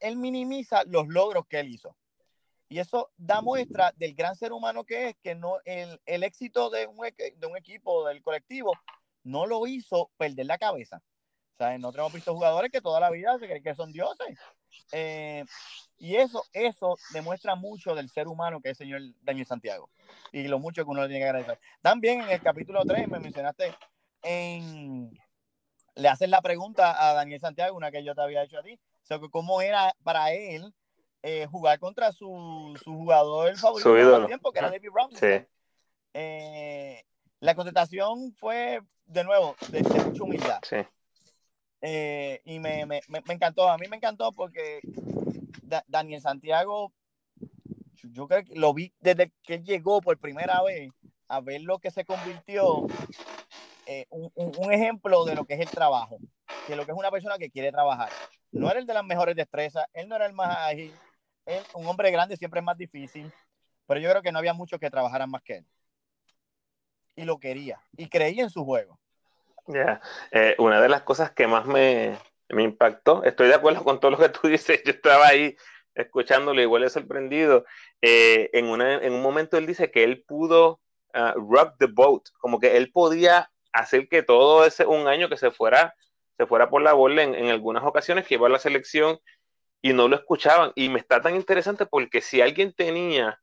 él, minimiza los logros que él hizo. Y eso da muestra del gran ser humano que es, que no el, el éxito de un, de un equipo, del colectivo, no lo hizo perder la cabeza. O sea, nosotros hemos visto jugadores que toda la vida se creen que son dioses. Eh, y eso, eso demuestra mucho del ser humano que es el señor Daniel Santiago. Y lo mucho que uno le tiene que agradecer. También en el capítulo 3 me mencionaste en... Le haces la pregunta a Daniel Santiago, una que yo te había hecho a ti, sobre cómo era para él eh, jugar contra su, su jugador favorito del tiempo, que era David Brown. Sí. Eh, la contestación fue, de nuevo, de, de mucha humildad. Sí. Eh, y me, me, me, encantó, a mí me encantó porque Daniel Santiago, yo creo que lo vi desde que llegó por primera vez a ver lo que se convirtió un, un, ejemplo de lo que es el trabajo, que lo que es una persona que quiere trabajar. No era el de las mejores destrezas, él no era el más ágil, él, un hombre grande siempre es más difícil, pero yo creo que no había muchos que trabajaran más que él. Y lo quería, y creía en su juego. Ya, eh, una de las cosas que más me, impactó, estoy de acuerdo con todo lo que tú *laughs* dices, yo estaba ahí escuchándolo igual he sorprendido. Eh, en, en un momento él dice que él pudo uh, rock the boat, como que él podía hacer que todo ese un año que se fuera, se fuera por la bola en, en algunas ocasiones que a la selección y no lo escuchaban. Y me está tan interesante porque si alguien tenía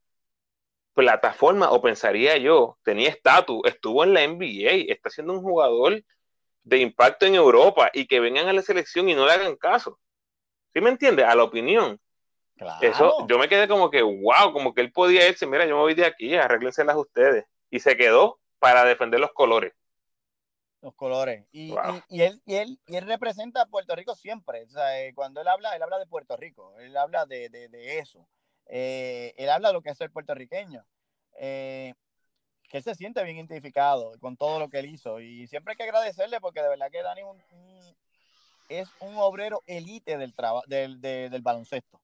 plataforma, o pensaría yo, tenía estatus, estuvo en la NBA, está siendo un jugador de impacto en Europa y que vengan a la selección y no le hagan caso. ¿Sí me entiende? A la opinión. Eso, yo me quedé como que, wow, como que él podía irse, mira, yo me voy de aquí, arréglenselas ustedes. Y se quedó para defender los colores. Los colores. Y, y, él, y, él, y él representa a Puerto Rico siempre. O sea, eh, cuando él habla, él habla de Puerto Rico, él habla de, de, de eso. Eh, él habla de lo que es ser puertorriqueño, eh, que él se siente bien identificado con todo lo que él hizo y siempre hay que agradecerle porque de verdad que Dani es un obrero elite del, del, del baloncesto.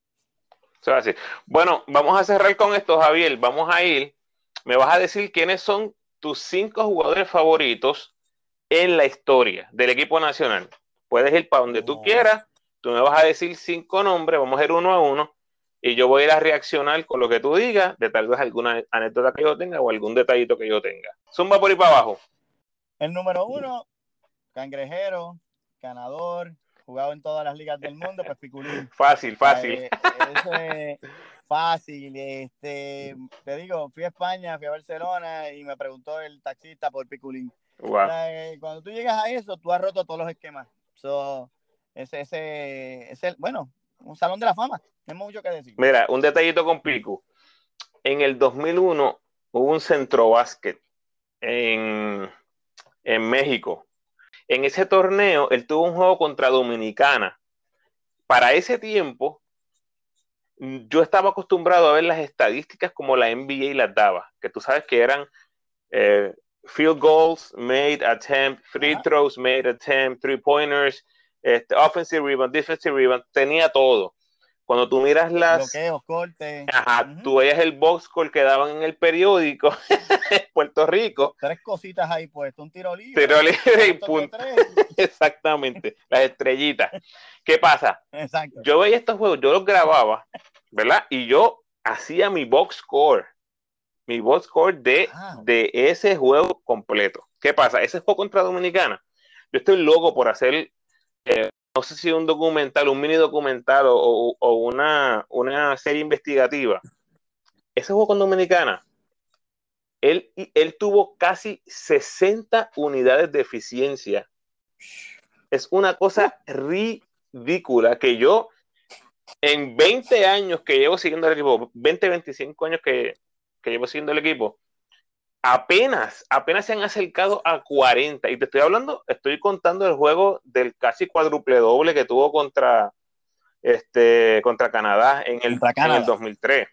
Así. Bueno, vamos a cerrar con esto, Javier. Vamos a ir. Me vas a decir quiénes son tus cinco jugadores favoritos en la historia del equipo nacional. Puedes ir para donde tú quieras. Tú me vas a decir cinco nombres. Vamos a ir uno a uno y yo voy a ir a reaccionar con lo que tú digas, de tal vez alguna anécdota que yo tenga o algún detallito que yo tenga. Zumba por ahí para abajo. El número uno, cangrejero, ganador, jugado en todas las ligas del mundo, pues Piculín. *laughs* Fácil, fácil. Eh, fácil. Este, te digo, fui a España, fui a Barcelona y me preguntó el taxista por Piculín. Cuando tú llegas a eso, tú has roto todos los esquemas. ese, ese, ese, bueno, un salón de la fama. Hay mucho que decir. Mira, un detallito con Pico. En el 2001 hubo un centro básquet en, en México. En ese torneo, él tuvo un juego contra Dominicana. Para ese tiempo, yo estaba acostumbrado a ver las estadísticas como la NBA las daba, que tú sabes que eran eh, field goals made attempt, free throws made attempt, three pointers, este, offensive rebound, defensive rebound, tenía todo. Cuando tú miras las. Bloqueos, cortes. Ajá, tú veías el box score que daban en el periódico *laughs* en Puerto Rico. Tres cositas ahí puesto, un tiro libre. Tiro libre y punto. *laughs* Exactamente, las estrellitas. ¿Qué pasa? Exacto. Yo veía estos juegos, yo los grababa, ¿verdad? Y yo hacía mi box score. Mi box score de, Ah. de ese juego completo. ¿Qué pasa? Ese juego contra Dominicana. Yo estoy loco por hacer eh, no sé si un documental, un mini documental o, o una, una, serie investigativa. Ese juego con Dominicana, él, él tuvo casi 60 unidades de eficiencia. Es una cosa ridícula que yo, en 20 años que llevo siguiendo el equipo, 20, 25 años que, que llevo siguiendo el equipo, apenas, apenas se han acercado a 40. Y te estoy hablando, estoy contando el juego del casi cuádruple doble que tuvo contra, este, contra Canadá en el, Contra Canadá. en el 2003.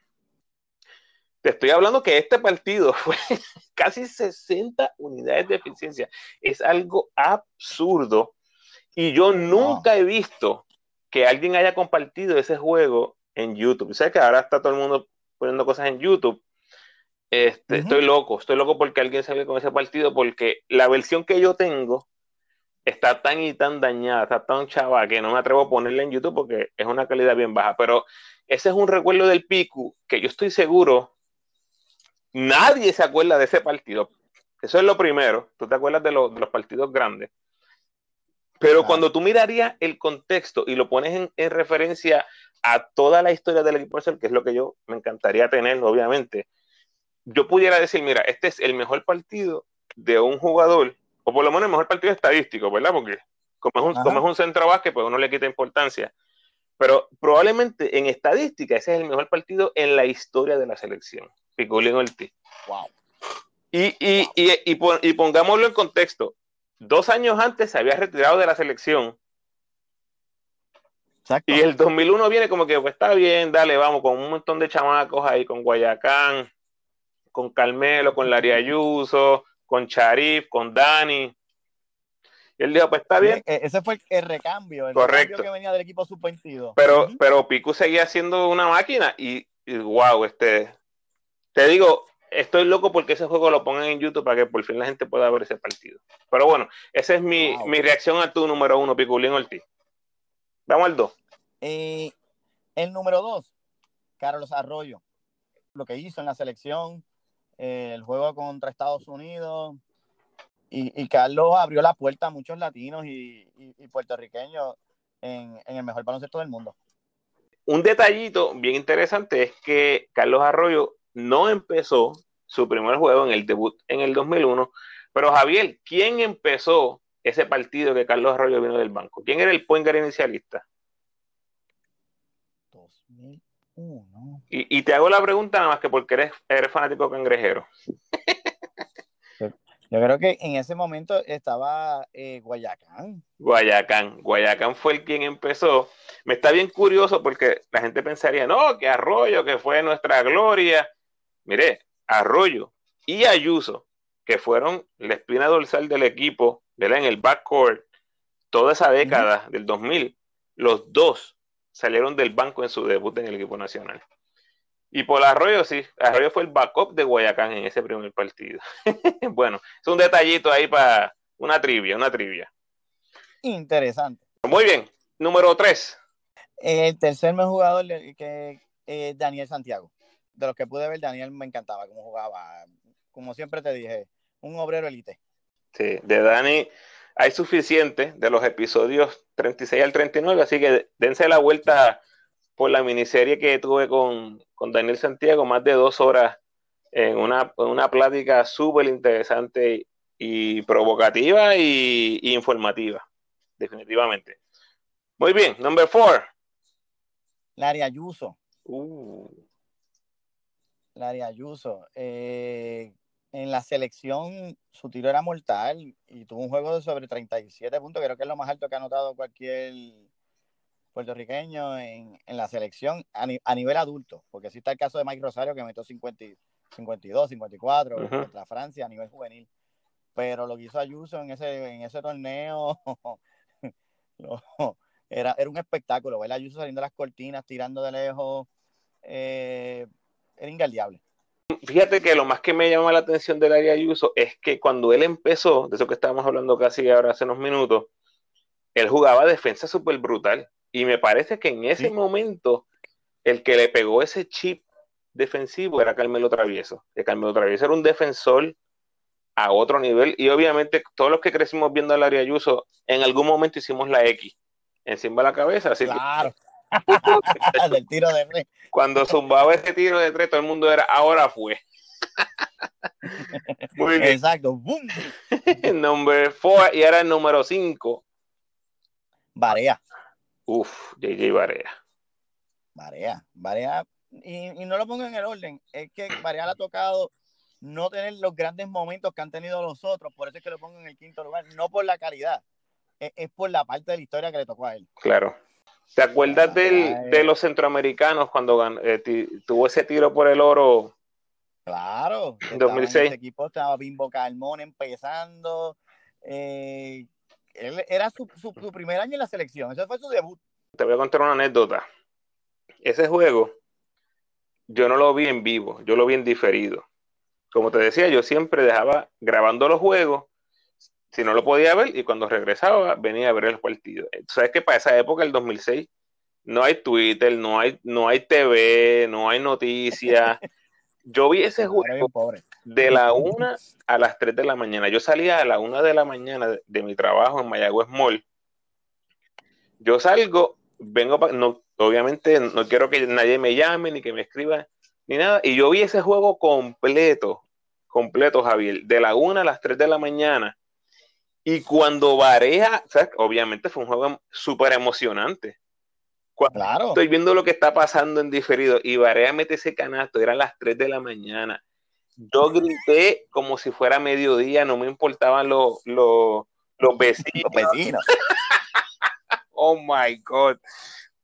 Te estoy hablando que este partido *laughs* fue casi 60 unidades de eficiencia. Es algo absurdo. Y yo nunca he visto que alguien haya compartido ese juego en YouTube. ¿Sabes que ahora está todo el mundo poniendo cosas en YouTube? Este. Estoy loco, estoy loco porque alguien salió con ese partido, porque la versión que yo tengo está tan y tan dañada, está tan chava que no me atrevo a ponerla en YouTube porque es una calidad bien baja. Pero ese es un recuerdo del Piku que yo estoy seguro, nadie se acuerda de ese partido. Eso es lo primero, tú te acuerdas de, lo- de los partidos grandes. Pero Claro. cuando tú mirarías el contexto y lo pones en, en referencia a toda la historia del equipo, que es lo que yo me encantaría tener, obviamente, yo pudiera decir, mira, este es el mejor partido de un jugador, o por lo menos el mejor partido estadístico, ¿verdad? Porque como es un, como es un centro básquet, pues uno le quita importancia. Pero probablemente en estadística ese es el mejor partido en la historia de la selección. Piculín Ortiz. Wow. Y, y, y, y, pon- y pongámoslo en contexto. Dos años antes se había retirado de la selección Exacto. y el 2001 viene como que, pues está bien, dale, vamos, con un montón de chamacos ahí, con Guayacán, con Carmelo, con Larry Ayuso, con Charif, con Dani. Y él dijo, pues está bien, e- ese fue el, recambio, el Correcto. recambio que venía del equipo sub-22. pero, pero Piku seguía siendo una máquina y, y wow, este, te digo, estoy loco porque ese juego lo pongan en YouTube para que por fin la gente pueda ver ese partido. Pero bueno, esa es mi, Wow. mi reacción a tu número uno, Piculín Ortiz. Vamos al dos. Eh, el número dos, Carlos Arroyo. Lo que hizo en la selección, el juego contra Estados Unidos. Y, y Carlos abrió la puerta a muchos latinos y, y- puertorriqueños en, en el mejor baloncesto del mundo. Un detallito bien interesante es que Carlos Arroyo no empezó su primer juego en el debut en el 2001, pero Javier, ¿quién empezó ese partido que Carlos Arroyo vino del banco? ¿Quién era el point inicialista? 2001. Y, y te hago la pregunta nada más que porque eres, eres fanático cangrejero. Yo creo que en ese momento estaba eh, Guayacán. Guayacán. Guayacán fue el quien empezó. Me está bien curioso porque la gente pensaría, no, que Arroyo, que fue nuestra gloria. Mire, Arroyo y Ayuso, que fueron la espina dorsal del equipo, ¿verdad? En el backcourt, toda esa década del 2000, los dos salieron del banco en su debut en el equipo nacional. Y por Arroyo, sí, Arroyo fue el backup de Guayacán en ese primer partido. *laughs* bueno, es un detallito ahí para una trivia, una trivia. Interesante. Muy bien, número 3. El tercer mejor jugador que es Daniel Santiago. De los que pude ver, Daniel me encantaba cómo jugaba. Como siempre te dije, un obrero elite. Sí, de Dani hay suficiente de los episodios 36 al 39, así que dense la vuelta por la miniserie que tuve con, con Daniel Santiago, más de dos horas en una, en una plática súper interesante y provocativa y, y informativa, definitivamente. Muy bien, number four. Larry Ayuso. Uh, Larry Ayuso. eh, en la selección, su tiro era mortal y tuvo un juego de sobre 37 puntos. Creo que es lo más alto que ha anotado cualquier puertorriqueño en, en la selección a, ni- a nivel adulto. Porque sí está el caso de Mike Rosario que metió 50, y- 52, 54 Ujú. contra Francia a nivel juvenil. Pero lo que hizo Ayuso en ese, en ese torneo *laughs* era, era un espectáculo, ver Ayuso saliendo de las cortinas, tirando de lejos, eh, era ingaldeable. Fíjate que lo más que me llama la atención del área Ayuso es que cuando él empezó, de eso que estábamos hablando casi ahora hace unos minutos, él jugaba defensa súper brutal. Y me parece que en ese momento, el que le pegó ese chip defensivo era Carmelo Travieso. Que Carmelo Travieso era un defensor a otro nivel. Y obviamente, todos los que crecimos viendo al área Ayuso, en algún momento hicimos la X encima de la cabeza. Así claro. Del tiro de tres. Cuando zumbaba ese tiro de tres, todo el mundo era, ahora fue. *laughs* Muy bien. Exacto. Boom. *laughs* Number four, y ahora el número 5. Barea. Uf, JJ Barea. Barea. Barea. Y, y, no lo pongo en el orden. Es que Barea le ha tocado no tener los grandes momentos que han tenido los otros. Por eso es que lo pongo en el quinto lugar. No por la calidad. Es, es por la parte de la historia que le tocó a él. Claro. ¿Te acuerdas del, de los centroamericanos cuando eh, tuvo ese tiro por el oro? Claro. En 2006. En equipo estaba Bimbo Calmón empezando. Eh, él, era su, su, su, primer año en la selección. Ese fue su debut. Te voy a contar una anécdota. Ese juego, yo no lo vi en vivo, yo lo vi en diferido. Como te decía, yo siempre dejaba grabando los juegos si no lo podía ver y cuando regresaba venía a ver el partido. Sabes que para esa época, el 2006, no hay Twitter, no hay, no hay TV, no hay noticias. Yo vi ese juego de la 1 a las 3 de la mañana. Yo salía a la 1 de la mañana de, mi trabajo en Mayagüez Mall. Yo salgo, vengo, no, obviamente no quiero que nadie me llame ni que me escriba ni nada. Y yo vi ese juego completo, completo, Javier, de la 1 a las 3 de la mañana y cuando Varea, obviamente fue un juego súper emocionante. claro. Estoy viendo lo que está pasando en diferido y Varea mete ese canasto, eran las 3 de la mañana. Yo grité como si fuera mediodía, no me importaban los, los, los vecinos. Los vecinos. *laughs* oh my God.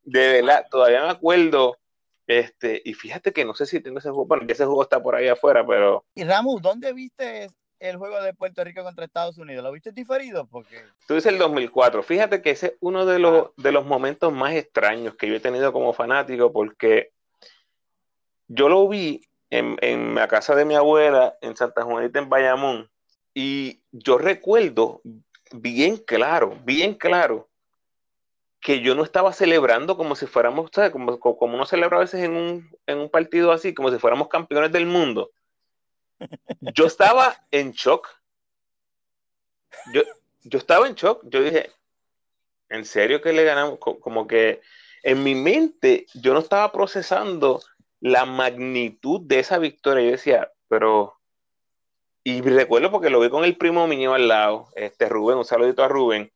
De verdad, todavía me acuerdo. Este, y fíjate que no sé si tengo ese juego, bueno, ese juego está por ahí afuera, pero. Y Ramus, ¿dónde viste el juego de Puerto Rico contra Estados Unidos? ¿Lo viste diferido? Porque... Tú dices el 2004. Fíjate que ese es uno de los, de los momentos más extraños que yo he tenido como fanático porque yo lo vi en, en la casa de mi abuela en Santa Juanita, en Bayamón, y yo recuerdo bien claro, bien claro, que yo no estaba celebrando como si fuéramos, ¿sabes? Como, como uno celebra a veces en un, en un partido así, como si fuéramos campeones del mundo yo estaba en shock. Yo, yo estaba en shock. Yo dije, ¿en serio que le ganamos? Como que en mi mente yo no estaba procesando la magnitud de esa victoria. Yo decía, pero. Y recuerdo porque lo vi con el primo mío al lado, este Rubén, un saludito a Rubén.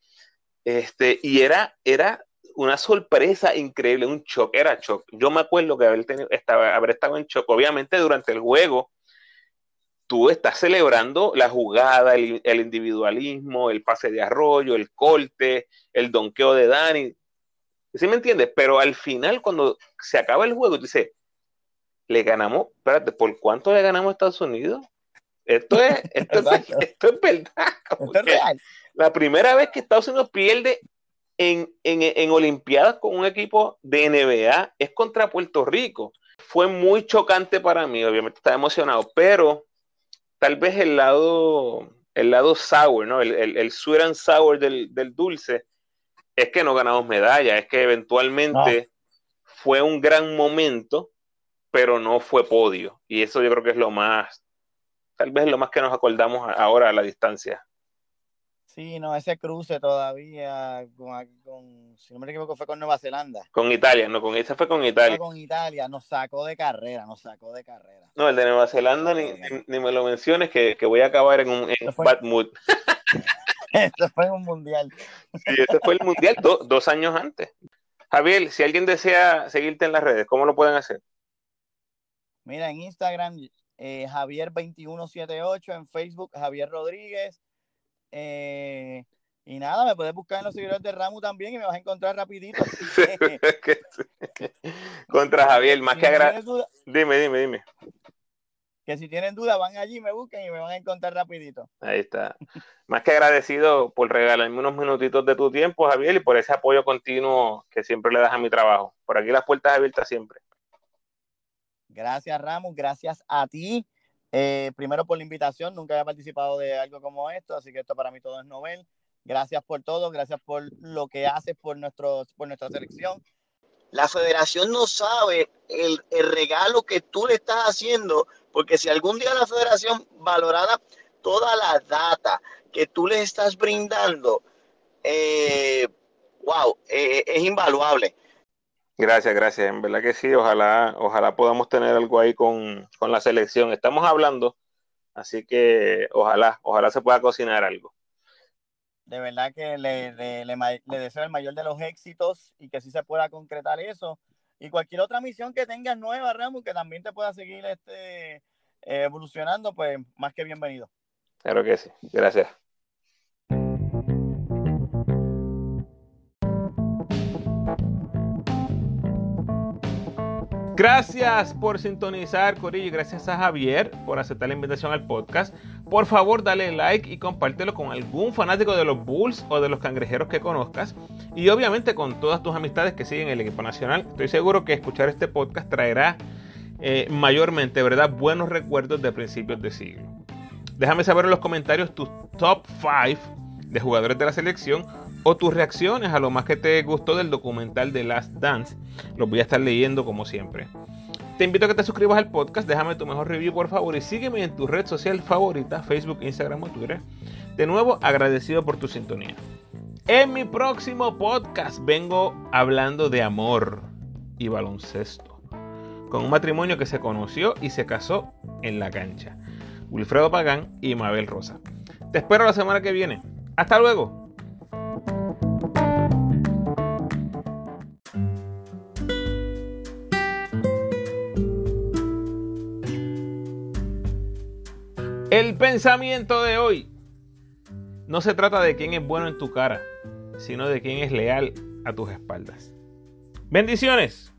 Este, y era, era una sorpresa increíble, un shock, era shock. Yo me acuerdo que haber, tenido, estaba, haber estado en shock. Obviamente durante el juego tú estás celebrando la jugada, el, individualismo, el pase de arroyo, el corte, el donqueo de Dani. ¿Sí me entiendes? Pero al final, cuando se acaba el juego, tú dices, le ganamos, espérate, ¿por cuánto le ganamos a Estados Unidos? Esto es, *laughs* esto es, esto es verdad. *laughs* Esto es real. La primera vez que Estados Unidos pierde en, en, en Olimpiadas con un equipo de NBA es contra Puerto Rico. Fue muy chocante para mí, obviamente estaba emocionado, pero tal vez el lado, el lado sour, ¿no? El, el, el sweet and sour del, del, dulce es que no ganamos medalla, es que eventualmente fue un gran momento, pero no fue podio. Y eso yo creo que es lo más, tal vez es lo más que nos acordamos ahora a la distancia. Sí, no, ese cruce todavía con, con, si no me equivoco, fue con Nueva Zelanda. Con Italia, no, con ese fue con Italia. Fue con Italia, nos sacó de carrera, nos sacó de carrera. No, el de Nueva Zelanda ni, ni, me lo menciones, que, que, voy a acabar en un en bad mood. *laughs* Eso fue un mundial. Sí, ese fue el mundial do, dos años antes. Javier, si alguien desea seguirte en las redes, ¿cómo lo pueden hacer? Mira, en Instagram, eh, Javier2178, en Facebook, Javier Rodríguez eh, y nada, me puedes buscar en los seguidores de Ramu también y me vas a encontrar rapidito. *laughs* Contra Javier, más que agradecido. Dime, dime, dime. que si tienen dudas van allí, me busquen y me van a encontrar rapidito. Ahí está. Más que agradecido por regalarme unos minutitos de tu tiempo, Javier, y por ese apoyo continuo que siempre le das a mi trabajo. Por aquí las puertas abiertas siempre. Gracias, Ramos. Gracias a ti. Eh, primero por la invitación. Nunca había participado de algo como esto, así que esto para mí todo es novel. Gracias por todo. Gracias por lo que haces por, nuestro, por nuestra selección. La federación no sabe el, el regalo que tú le estás haciendo, porque si algún día la federación valorara toda la data que tú le estás brindando, eh, wow, eh, es invaluable. Gracias, gracias. En verdad que sí, ojalá, ojalá podamos tener algo ahí con, con la selección. Estamos hablando, así que ojalá, ojalá se pueda cocinar algo. De verdad que le, le, le, deseo el mayor de los éxitos y que sí se pueda concretar eso. Y cualquier otra misión que tengas nueva, Ramos, que también te pueda seguir este, evolucionando, pues más que bienvenido. Claro que sí. Gracias. Gracias por sintonizar, Corillo, y gracias a Javier por aceptar la invitación al podcast. Por favor, dale like y compártelo con algún fanático de los Bulls o de los cangrejeros que conozcas. Y obviamente con todas tus amistades que siguen el equipo nacional. Estoy seguro que escuchar este podcast traerá eh, mayormente, ¿verdad? Buenos recuerdos de principios de siglo. Déjame saber en los comentarios tus top 5 de jugadores de la selección o tus reacciones a lo más que te gustó del documental de Last Dance. Los voy a estar leyendo como siempre. Te invito a que te suscribas al podcast, déjame tu mejor review por favor y sígueme en tu red social favorita, Facebook, Instagram o Twitter. De nuevo, agradecido por tu sintonía. En mi próximo podcast vengo hablando de amor y baloncesto, con un matrimonio que se conoció y se casó en la cancha. Wilfredo Pagán y Mabel Rosa. Te espero la semana que viene. Hasta luego. El pensamiento de hoy no se trata de quién es bueno en tu cara, sino de quién es leal a tus espaldas. Bendiciones.